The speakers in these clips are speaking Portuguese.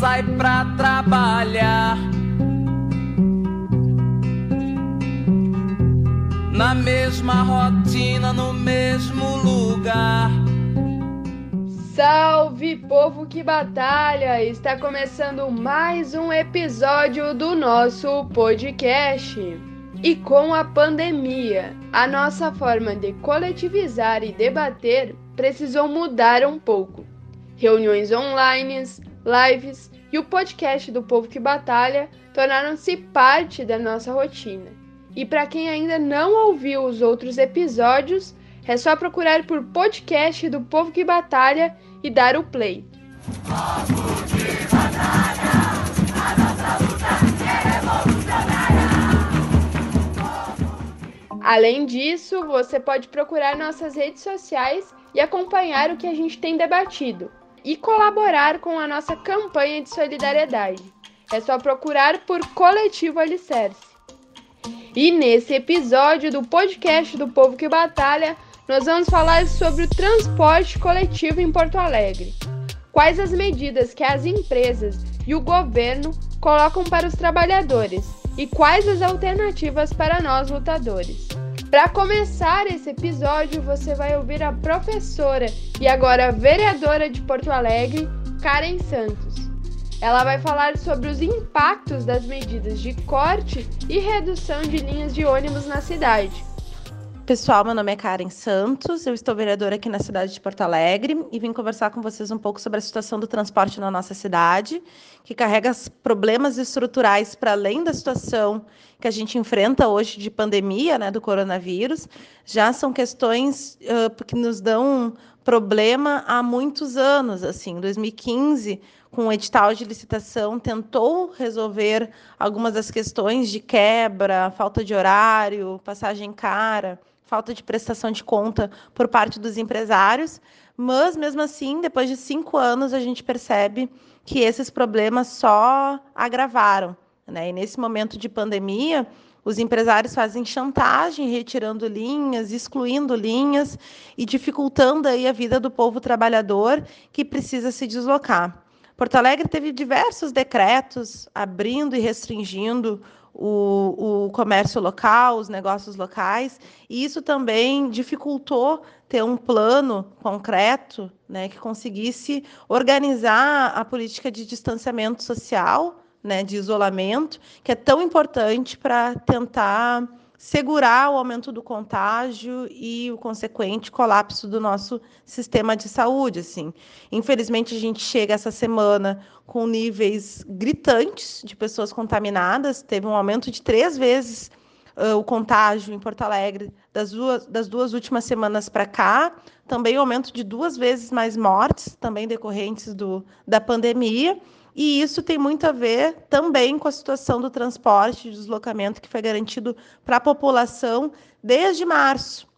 sai pra trabalhar. Na mesma rotina, no mesmo lugar. Salve povo que batalha! Está começando mais um episódio do nosso podcast. E com a pandemia, a nossa forma de coletivizar e debater precisou mudar um pouco. Reuniões online, lives e o podcast do Povo que Batalha tornaram-se parte da nossa rotina. E para quem ainda não ouviu os outros episódios, é só procurar por podcast do Povo que Batalha e dar o play. Além disso, você pode procurar nossas redes sociais e acompanhar o que a gente tem debatido e colaborar com a nossa campanha de solidariedade. É só procurar por Coletivo Alicerce. E nesse episódio do podcast do Povo que Batalha, nós vamos falar sobre o transporte coletivo em Porto Alegre. Quais as medidas que as empresas e o governo colocam para os trabalhadores e quais as alternativas para nós lutadores. Para começar esse episódio, você vai ouvir a professora e agora vereadora de Porto Alegre, Karen Santos. Ela vai falar sobre os impactos das medidas de corte e redução de linhas de ônibus na cidade. Pessoal, meu nome é Karen Santos, eu estou vereadora aqui na cidade de Porto Alegre e vim conversar com vocês um pouco sobre a situação do transporte na nossa cidade, que carrega problemas estruturais para além da situação que a gente enfrenta hoje de pandemia, né, do coronavírus, já são questões uh, que nos dão problema há muitos anos, assim, em 2015 com o edital de licitação, tentou resolver algumas das questões de quebra, falta de horário, passagem cara falta de prestação de conta por parte dos empresários, mas mesmo assim, depois de cinco anos, a gente percebe que esses problemas só agravaram. Né? E nesse momento de pandemia, os empresários fazem chantagem, retirando linhas, excluindo linhas e dificultando aí a vida do povo trabalhador que precisa se deslocar. Porto Alegre teve diversos decretos abrindo e restringindo o, o comércio local, os negócios locais, e isso também dificultou ter um plano concreto né, que conseguisse organizar a política de distanciamento social, né, de isolamento, que é tão importante para tentar segurar o aumento do contágio e o consequente colapso do nosso sistema de saúde, assim. Infelizmente a gente chega essa semana com níveis gritantes de pessoas contaminadas, teve um aumento de três vezes uh, o contágio em Porto Alegre das duas, das duas últimas semanas para cá, também um aumento de duas vezes mais mortes, também decorrentes do, da pandemia. E isso tem muito a ver também com a situação do transporte e deslocamento que foi garantido para a população desde março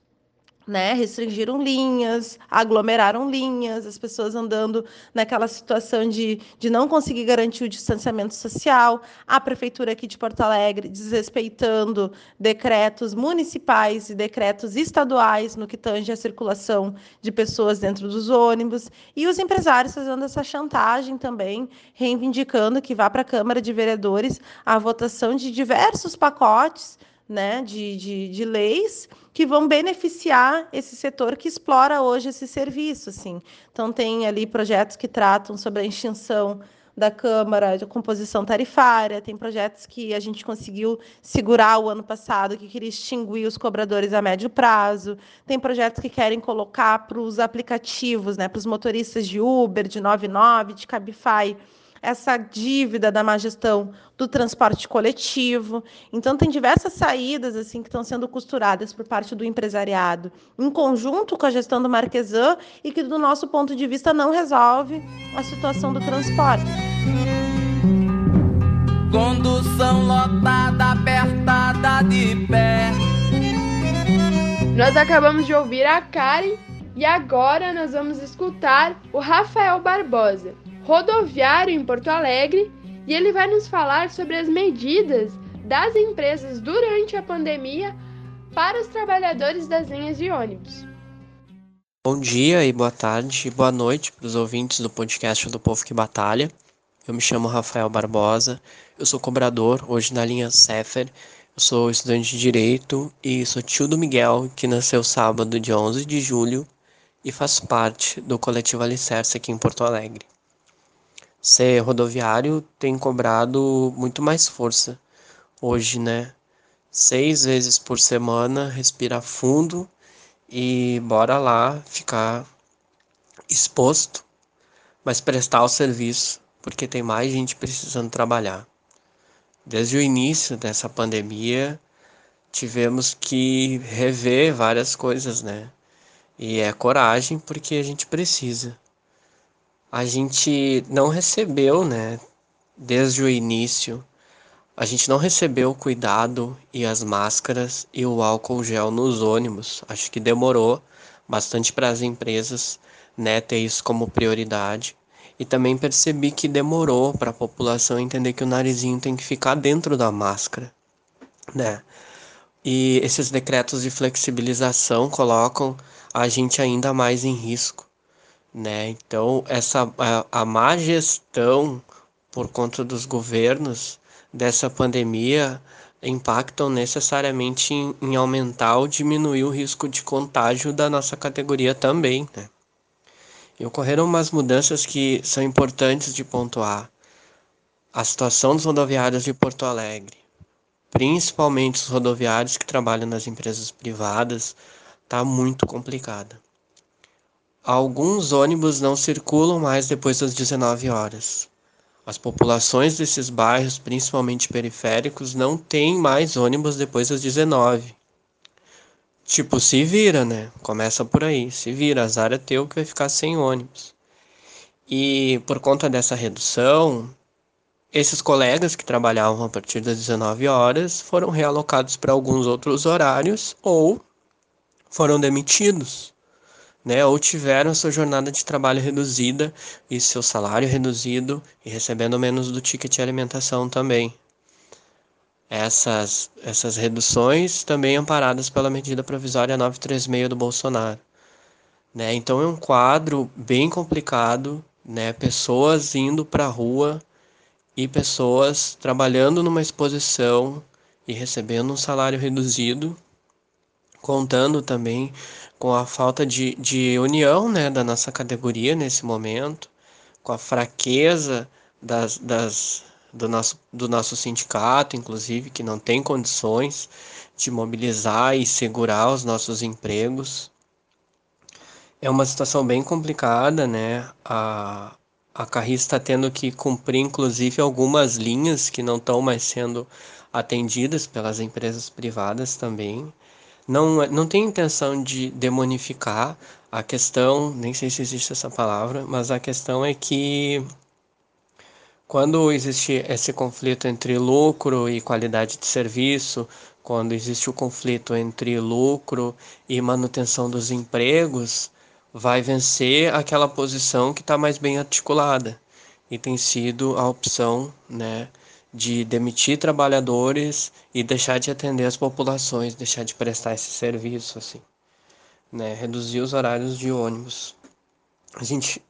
né, restringiram linhas, aglomeraram linhas, as pessoas andando naquela situação de, de não conseguir garantir o distanciamento social, a prefeitura aqui de Porto Alegre desrespeitando decretos municipais e decretos estaduais no que tange a circulação de pessoas dentro dos ônibus, e os empresários fazendo essa chantagem também, reivindicando que vá para a Câmara de Vereadores a votação de diversos pacotes né, de, de, de leis que vão beneficiar esse setor que explora hoje esse serviço. Assim. Então, tem ali projetos que tratam sobre a extinção da Câmara de composição tarifária, tem projetos que a gente conseguiu segurar o ano passado, que queria extinguir os cobradores a médio prazo, tem projetos que querem colocar para os aplicativos, né, para os motoristas de Uber, de 99, de Cabify, essa dívida da má gestão do transporte coletivo. Então tem diversas saídas assim que estão sendo costuradas por parte do empresariado, em conjunto com a gestão do Marquesan e que do nosso ponto de vista não resolve a situação do transporte. Condução lotada, apertada de pé. Nós acabamos de ouvir a Karen e agora nós vamos escutar o Rafael Barbosa, rodoviário em Porto Alegre e ele vai nos falar sobre as medidas das empresas durante a pandemia para os trabalhadores das linhas de ônibus. Bom dia e boa tarde e boa noite para os ouvintes do podcast do Povo que Batalha. Eu me chamo Rafael Barbosa, eu sou cobrador hoje na linha Cefer. Eu sou estudante de Direito e sou tio do Miguel, que nasceu sábado, dia 11 de julho, e faz parte do coletivo Alicerce aqui em Porto Alegre. Ser rodoviário tem cobrado muito mais força hoje, né? Seis vezes por semana, respirar fundo e bora lá ficar exposto, mas prestar o serviço, porque tem mais gente precisando trabalhar. Desde o início dessa pandemia, tivemos que rever várias coisas, né? E é coragem porque a gente precisa. A gente não recebeu, né, desde o início, a gente não recebeu o cuidado e as máscaras e o álcool gel nos ônibus. Acho que demorou bastante para as empresas né, ter isso como prioridade. E também percebi que demorou para a população entender que o narizinho tem que ficar dentro da máscara, né? E esses decretos de flexibilização colocam a gente ainda mais em risco, né? Então, essa a, a má gestão por conta dos governos dessa pandemia impactam necessariamente em, em aumentar ou diminuir o risco de contágio da nossa categoria também, né? E ocorreram umas mudanças que são importantes de pontuar. A situação dos rodoviários de Porto Alegre, principalmente os rodoviários que trabalham nas empresas privadas, está muito complicada. Alguns ônibus não circulam mais depois das 19 horas. As populações desses bairros, principalmente periféricos, não têm mais ônibus depois das 19. Tipo, se vira, né? Começa por aí. Se vira, azar é teu que vai ficar sem ônibus. E por conta dessa redução, esses colegas que trabalhavam a partir das 19 horas foram realocados para alguns outros horários ou foram demitidos, né? Ou tiveram sua jornada de trabalho reduzida e seu salário reduzido e recebendo menos do ticket de alimentação também essas, essas reduções também amparadas pela medida provisória 936 do Bolsonaro. Né? Então é um quadro bem complicado, né? pessoas indo para a rua e pessoas trabalhando numa exposição e recebendo um salário reduzido, contando também com a falta de, de união né, da nossa categoria nesse momento, com a fraqueza das, das, do nosso, do nosso sindicato, inclusive, que não tem condições de mobilizar e segurar os nossos empregos. É uma situação bem complicada, né? A, a Carris está tendo que cumprir, inclusive, algumas linhas que não estão mais sendo atendidas pelas empresas privadas também. Não, não tem intenção de demonificar a questão, nem sei se existe essa palavra, mas a questão é que quando existe esse conflito entre lucro e qualidade de serviço, quando existe o conflito entre lucro e manutenção dos empregos, vai vencer aquela posição que está mais bem articulada. E tem sido a opção né, de demitir trabalhadores e deixar de atender as populações, deixar de prestar esse serviço, assim, né, reduzir os horários de ônibus. A gente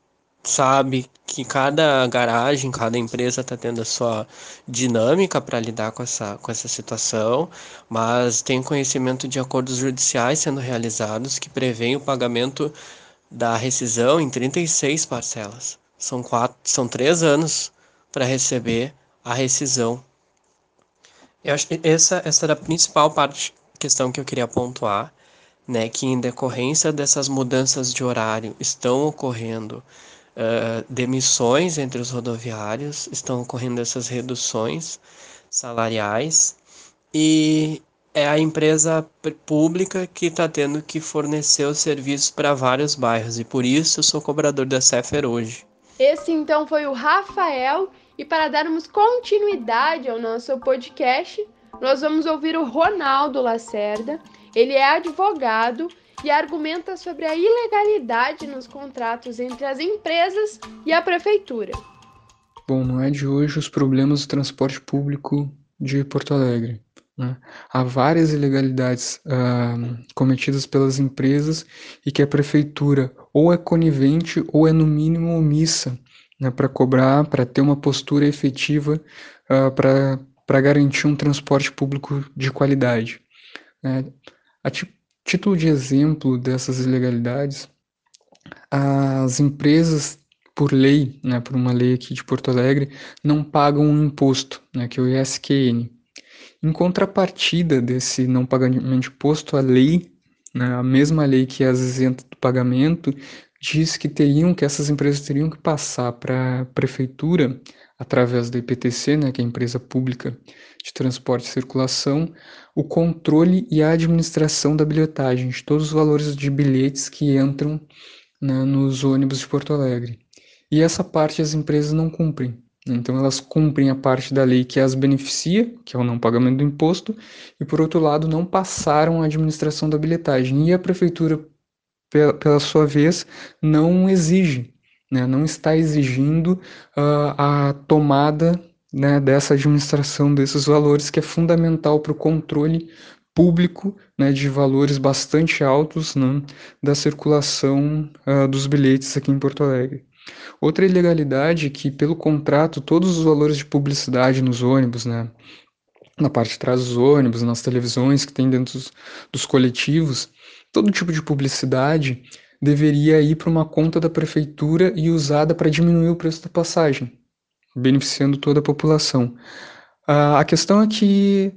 sabe que cada garagem, cada empresa está tendo a sua dinâmica para lidar com essa, com essa situação, mas tem conhecimento de acordos judiciais sendo realizados que prevêem o pagamento da rescisão em 36 parcelas. São, quatro, são três anos para receber a rescisão. Eu acho que essa, essa era a principal parte, questão que eu queria pontuar, né, que em decorrência dessas mudanças de horário estão ocorrendo uh, demissões entre os rodoviários, estão ocorrendo essas reduções salariais e é a empresa pública que está tendo que fornecer os serviços para vários bairros e por isso eu sou cobrador da Cefer hoje. Esse então foi o Rafael e para darmos continuidade ao nosso podcast, nós vamos ouvir o Ronaldo Lacerda. Ele é advogado e argumenta sobre a ilegalidade nos contratos entre as empresas e a prefeitura. Bom, não é de hoje os problemas do transporte público de Porto Alegre. Né? Há várias ilegalidades uh, cometidas pelas empresas e que a prefeitura ou é conivente ou é no mínimo omissa né, para cobrar, para ter uma postura efetiva uh, para garantir um transporte público de qualidade. Né? A título de exemplo dessas ilegalidades, as empresas, por lei, né, por uma lei aqui de Porto Alegre, não pagam um imposto, né, que é o ISQN. Em contrapartida desse não pagamento de imposto, a lei, né, a mesma lei que as isenta do pagamento, diz que teriam que essas empresas teriam que passar para a prefeitura através da IPTC, né, que é a empresa pública de transporte e circulação, o controle e a administração da bilhetagem de todos os valores de bilhetes que entram né, nos ônibus de Porto Alegre. E essa parte as empresas não cumprem. Então elas cumprem a parte da lei que as beneficia, que é o não pagamento do imposto, e por outro lado não passaram a administração da bilhetagem. E a prefeitura, pela, pela sua vez, não exige, né, não está exigindo uh, a tomada né, dessa administração desses valores, que é fundamental para o controle público né, de valores bastante altos né, da circulação uh, dos bilhetes aqui em Porto Alegre. Outra ilegalidade é que, pelo contrato, todos os valores de publicidade nos ônibus, né, na parte de trás dos ônibus, nas televisões que tem dentro dos, dos coletivos, todo tipo de publicidade deveria ir para uma conta da prefeitura e usada para diminuir o preço da passagem, beneficiando toda a população. Uh, a questão é que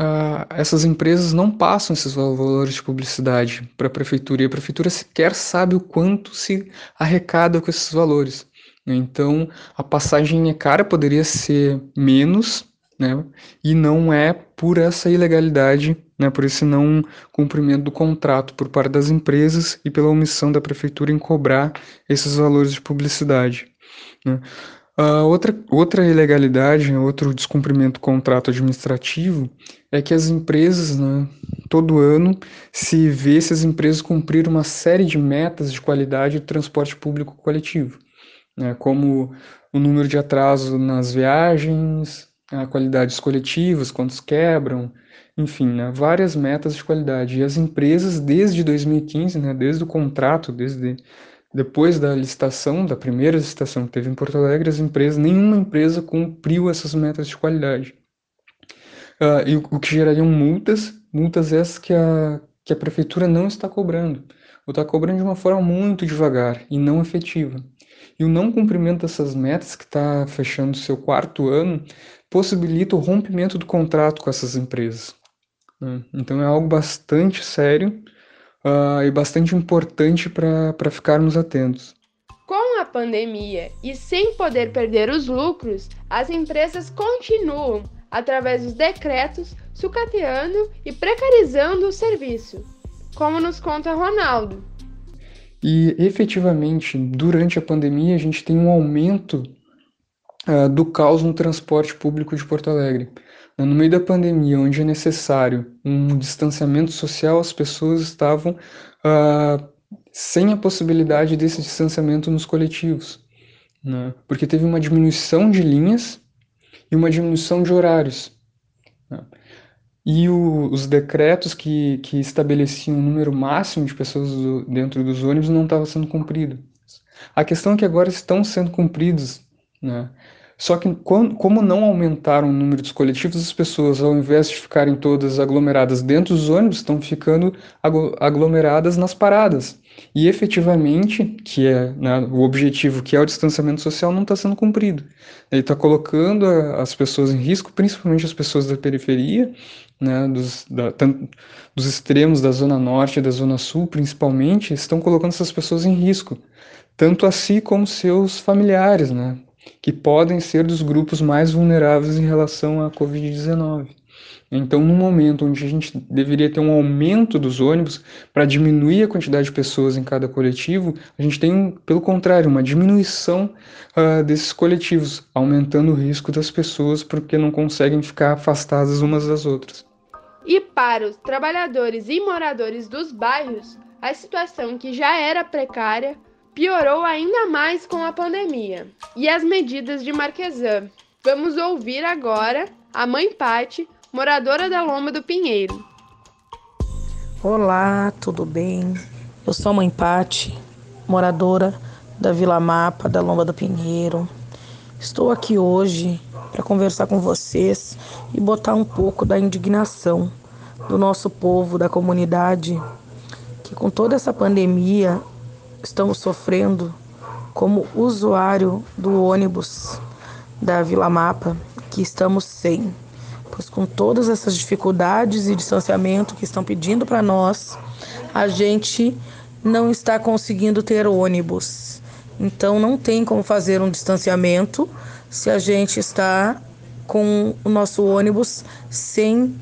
uh, essas empresas não passam esses valores de publicidade para a prefeitura e a prefeitura sequer sabe o quanto se arrecada com esses valores. Então, a passagem é cara, poderia ser menos, né? E não é por essa ilegalidade, né? Por esse não cumprimento do contrato por parte das empresas e pela omissão da prefeitura em cobrar esses valores de publicidade. Né? Uh, outra, outra ilegalidade, outro descumprimento do contrato administrativo é que as empresas, né, todo ano, se vê se as empresas cumpriram uma série de metas de qualidade do transporte público coletivo, né, como o número de atraso nas viagens, a qualidade dos coletivos, quantos quebram, enfim, né, várias metas de qualidade. E as empresas, desde 2015, né, desde o contrato, desde depois da licitação, da primeira licitação que teve em Porto Alegre, as empresas, nenhuma empresa cumpriu essas metas de qualidade. Uh, e o que gerariam multas, multas essas que a, que a prefeitura não está cobrando, ou está cobrando de uma forma muito devagar e não efetiva. E o não cumprimento dessas metas, que está fechando seu quarto ano, possibilita o rompimento do contrato com essas empresas. Né? Então é algo bastante sério uh, e bastante importante para ficarmos atentos. Com a pandemia e sem poder perder os lucros, as empresas continuam, através dos decretos, sucateando e precarizando o serviço, como nos conta Ronaldo. E efetivamente, durante a pandemia, a gente tem um aumento uh, do caos no transporte público de Porto Alegre. No meio da pandemia, onde é necessário um distanciamento social, as pessoas estavam uh, sem a possibilidade desse distanciamento nos coletivos, né? porque teve uma diminuição de linhas e uma diminuição de horários. Né? E o, os decretos que, que estabeleciam o número máximo de pessoas do, dentro dos ônibus não estavam sendo cumpridos. A questão é que agora estão sendo cumpridos, né? Só que como não aumentaram o número dos coletivos, as pessoas, ao invés de ficarem todas aglomeradas dentro dos ônibus, estão ficando aglomeradas nas paradas. E efetivamente, que é né, o objetivo, que é o distanciamento social, não está sendo cumprido. Ele está colocando as pessoas em risco, principalmente as pessoas da periferia, né, dos, da, dos extremos da zona norte e da zona sul, principalmente, estão colocando essas pessoas em risco, tanto a si como seus familiares, né? Que podem ser dos grupos mais vulneráveis em relação à Covid-19. Então, no momento onde a gente deveria ter um aumento dos ônibus para diminuir a quantidade de pessoas em cada coletivo, a gente tem, pelo contrário, uma diminuição uh, desses coletivos, aumentando o risco das pessoas porque não conseguem ficar afastadas umas das outras. E para os trabalhadores e moradores dos bairros, a situação que já era precária piorou ainda mais com a pandemia e as medidas de Marquesan. Vamos ouvir agora a mãe Pati, moradora da Loma do Pinheiro. Olá, tudo bem? Eu sou a mãe Pati, moradora da Vila Mapa, da Lomba do Pinheiro. Estou aqui hoje para conversar com vocês e botar um pouco da indignação do nosso povo, da comunidade, que com toda essa pandemia estamos sofrendo como usuário do ônibus da Vila Mapa, que estamos sem. Pois com todas essas dificuldades e distanciamento que estão pedindo para nós, a gente não está conseguindo ter ônibus. Então não tem como fazer um distanciamento se a gente está com o nosso ônibus sem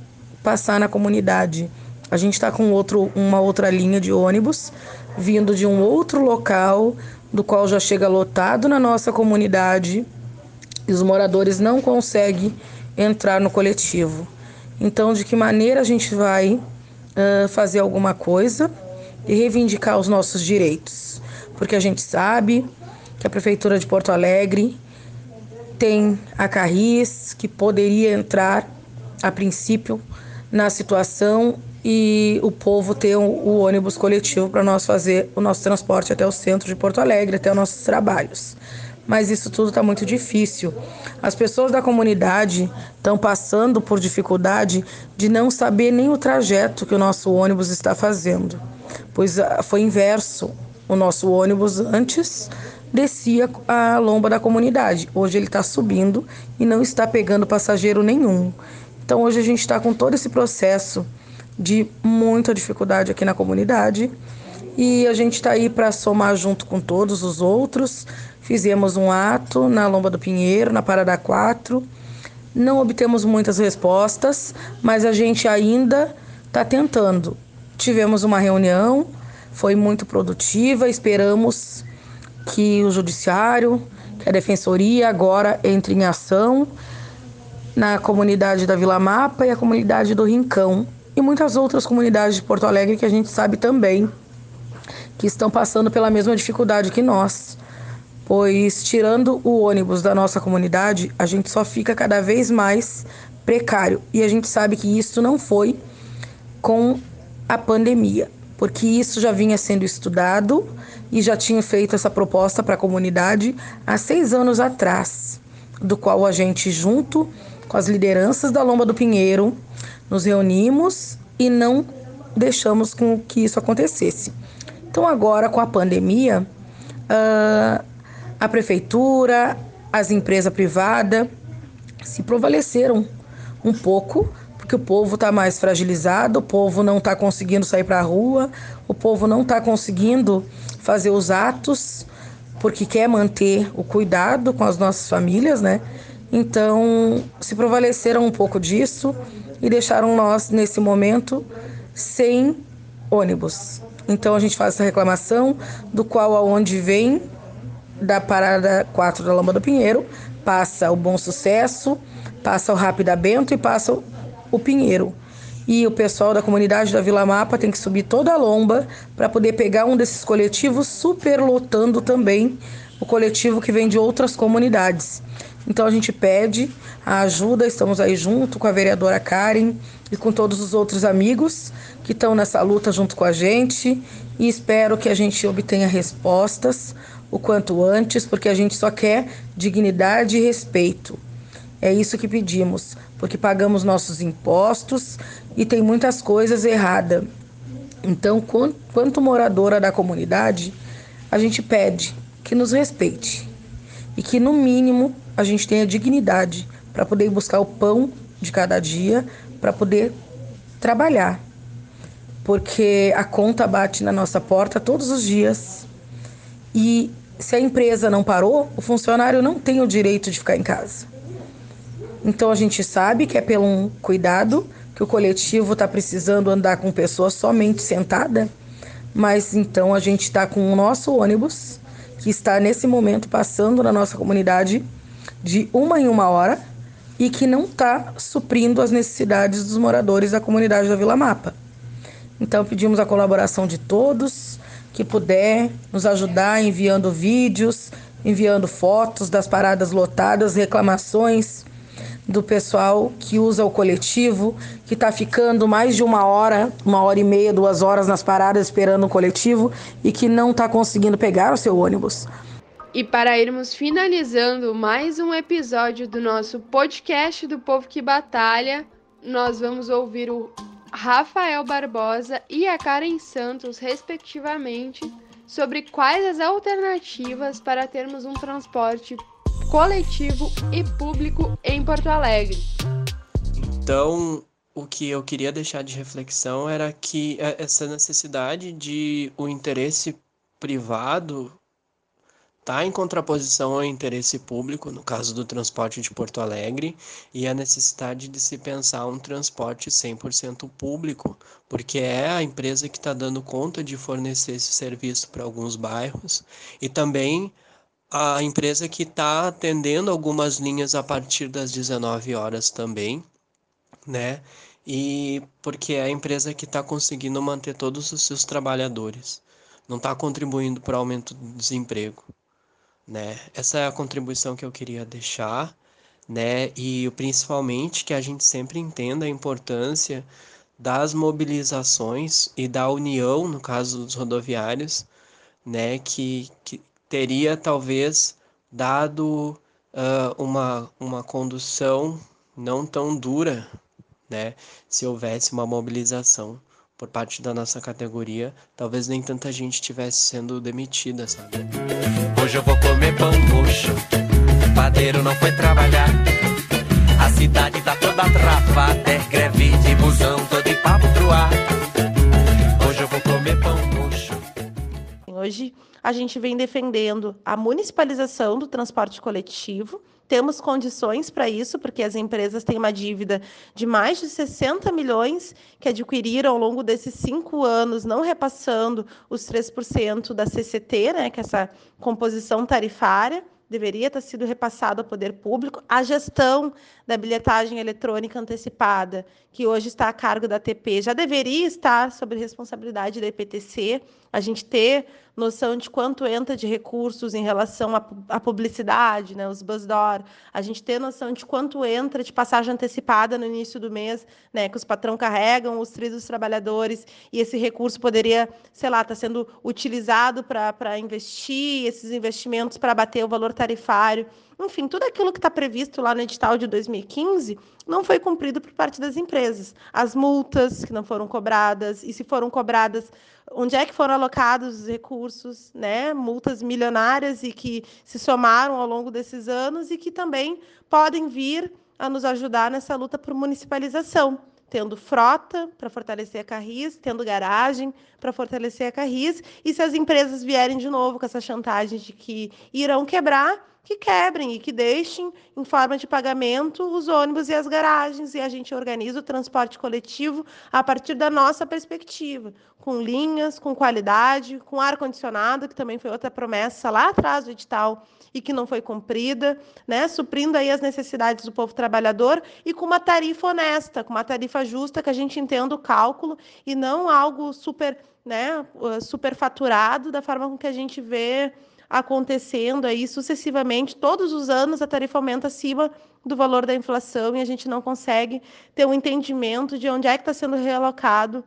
passar na comunidade. A gente está com outro, uma outra linha de ônibus vindo de um outro local, do qual já chega lotado na nossa comunidade e os moradores não conseguem entrar no coletivo. Então, de que maneira a gente vai uh, fazer alguma coisa e reivindicar os nossos direitos? Porque a gente sabe que a Prefeitura de Porto Alegre tem a Carris, que poderia entrar a princípio na situação e o povo ter o, ônibus coletivo para nós fazer o nosso transporte até o centro de Porto Alegre, até os nossos trabalhos. Mas isso tudo está muito difícil. As pessoas da comunidade estão passando por dificuldade de não saber nem o trajeto que o nosso ônibus está fazendo, pois ah, foi inverso. O nosso ônibus antes descia a lomba da comunidade. Hoje ele está subindo e não está pegando passageiro nenhum. Então hoje a gente está com todo esse processo de muita dificuldade aqui na comunidade e a gente está aí para somar junto com todos os outros. Fizemos um ato na Lomba do Pinheiro, na Parada 4. Não obtemos muitas respostas, mas a gente ainda está tentando. Tivemos uma reunião, foi muito produtiva. Esperamos que o Judiciário, que a Defensoria agora entre em ação na comunidade da Vila Mapa e a comunidade do Rincão e muitas outras comunidades de Porto Alegre que a gente sabe também que estão passando pela mesma dificuldade que nós. Pois tirando o ônibus da nossa comunidade, a gente só fica cada vez mais precário. E a gente sabe que isso não foi com a pandemia, porque isso já vinha sendo estudado e já tinha feito essa proposta para a comunidade há seis anos atrás, do qual a gente, junto com as lideranças da Lomba do Pinheiro, nos reunimos e não deixamos com que isso acontecesse. Então, agora com a pandemia, uh, a prefeitura, as empresas privadas se prevaleceram um pouco, porque o povo está mais fragilizado, o povo não está conseguindo sair para a rua, o povo não está conseguindo fazer os atos, porque quer manter o cuidado com as nossas famílias, né? Então, se prevaleceram um pouco disso e deixaram nós, nesse momento, sem ônibus. Então, a gente faz essa reclamação, do qual aonde vem da parada 4 da Lamba do Pinheiro, passa o Bom Sucesso, passa o Rápida Bento e passa o Pinheiro. E o pessoal da comunidade da Vila Mapa tem que subir toda a lomba para poder pegar um desses coletivos, superlotando também o coletivo que vem de outras comunidades. Então a gente pede a ajuda, estamos aí junto com a vereadora Karen e com todos os outros amigos que estão nessa luta junto com a gente e espero que a gente obtenha respostas o quanto antes, porque a gente só quer dignidade e respeito. É isso que pedimos, porque pagamos nossos impostos e tem muitas coisas erradas. Então, quanto moradora da comunidade, a gente pede que nos respeite e que, no mínimo, a gente tenha dignidade para poder buscar o pão de cada dia, para poder trabalhar. Porque a conta bate na nossa porta todos os dias. E se a empresa não parou, o funcionário não tem o direito de ficar em casa. Então a gente sabe que é pelo um cuidado que o coletivo está precisando andar com pessoas somente sentada, mas então a gente está com o nosso ônibus que está nesse momento passando na nossa comunidade de uma em uma hora e que não está suprindo as necessidades dos moradores da comunidade da Vila Mapa. Então pedimos a colaboração de todos que puder nos ajudar enviando vídeos, enviando fotos das paradas lotadas, reclamações do pessoal que usa o coletivo, que está ficando mais de uma hora, uma hora e meia, duas horas nas paradas esperando o coletivo e que não está conseguindo pegar o seu ônibus. E para irmos finalizando mais um episódio do nosso podcast do Povo que Batalha, nós vamos ouvir o Rafael Barbosa e a Karen Santos, respectivamente, sobre quais as alternativas para termos um transporte coletivo e público em Porto Alegre. Então, o que eu queria deixar de reflexão era que é, essa necessidade de o interesse privado está em contraposição ao interesse público, no caso do transporte de Porto Alegre, e a necessidade de se pensar um transporte 100% público, porque é a empresa que está dando conta de fornecer esse serviço para alguns bairros, e também a empresa que está atendendo algumas linhas a partir das 19 horas também, né? E porque é a empresa que está conseguindo manter todos os seus trabalhadores, não está contribuindo para o aumento do desemprego né? Essa é a contribuição que eu queria deixar, né? E principalmente que a gente sempre entenda a importância das mobilizações e da união, no caso dos rodoviários, né? Que, que teria talvez dado uh, uma, uma condução não tão dura, né? Se houvesse uma mobilização por parte da nossa categoria, talvez nem tanta gente estivesse sendo demitida, sabe? Hoje eu vou comer pão murcho, o padeiro não foi trabalhar. A cidade tá toda travada, é greve de busão, todo de papo pro ar. Hoje eu vou comer pão murcho. Hoje a gente vem defendendo a municipalização do transporte coletivo, temos condições para isso, porque as empresas têm uma dívida de mais de 60 milhões que adquiriram ao longo desses cinco anos, não repassando os 3% da CCT, né, que é essa composição tarifária deveria ter sido repassado ao poder público. A gestão da bilhetagem eletrônica antecipada, que hoje está a cargo da TP, já deveria estar sob responsabilidade da EPTC. A gente ter noção de quanto entra de recursos em relação à, publicidade, né, os BuzzDoor, a gente ter noção de quanto entra de passagem antecipada no início do mês, né, que os patrão carregam, os trilhos dos trabalhadores, e esse recurso poderia, sei lá, estar tá sendo utilizado para investir, esses investimentos para bater o valor tarifário. Enfim, tudo aquilo que está previsto lá no edital de 2015 não foi cumprido por parte das empresas. As multas que não foram cobradas, e se foram cobradas, onde é que foram alocados os recursos, né? Multas milionárias e que se somaram ao longo desses anos e que também podem vir a nos ajudar nessa luta por municipalização, tendo frota para fortalecer a Carris, tendo garagem para fortalecer a Carris, e se as empresas vierem de novo com essa chantagem de que irão quebrar, que quebrem e que deixem em forma de pagamento os ônibus e as garagens. E a gente organiza o transporte coletivo a partir da nossa perspectiva, com linhas, com qualidade, com ar condicionado, que também foi outra promessa lá atrás do edital e que não foi cumprida, né, suprindo aí as necessidades do povo trabalhador e com uma tarifa honesta, com uma tarifa justa que a gente entenda o cálculo e não algo super, né, superfaturado da forma com que a gente vê acontecendo aí sucessivamente, todos os anos a tarifa aumenta acima do valor da inflação e a gente não consegue ter um entendimento de onde é que está sendo realocado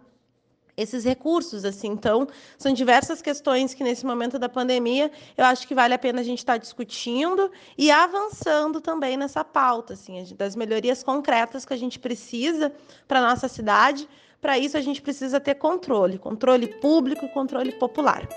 esses recursos, assim. Então, são diversas questões que nesse momento da pandemia eu acho que vale a pena a gente estar tá discutindo e avançando também nessa pauta, assim, das melhorias concretas que a gente precisa para nossa cidade. Para isso, a gente precisa ter controle, controle público e controle popular.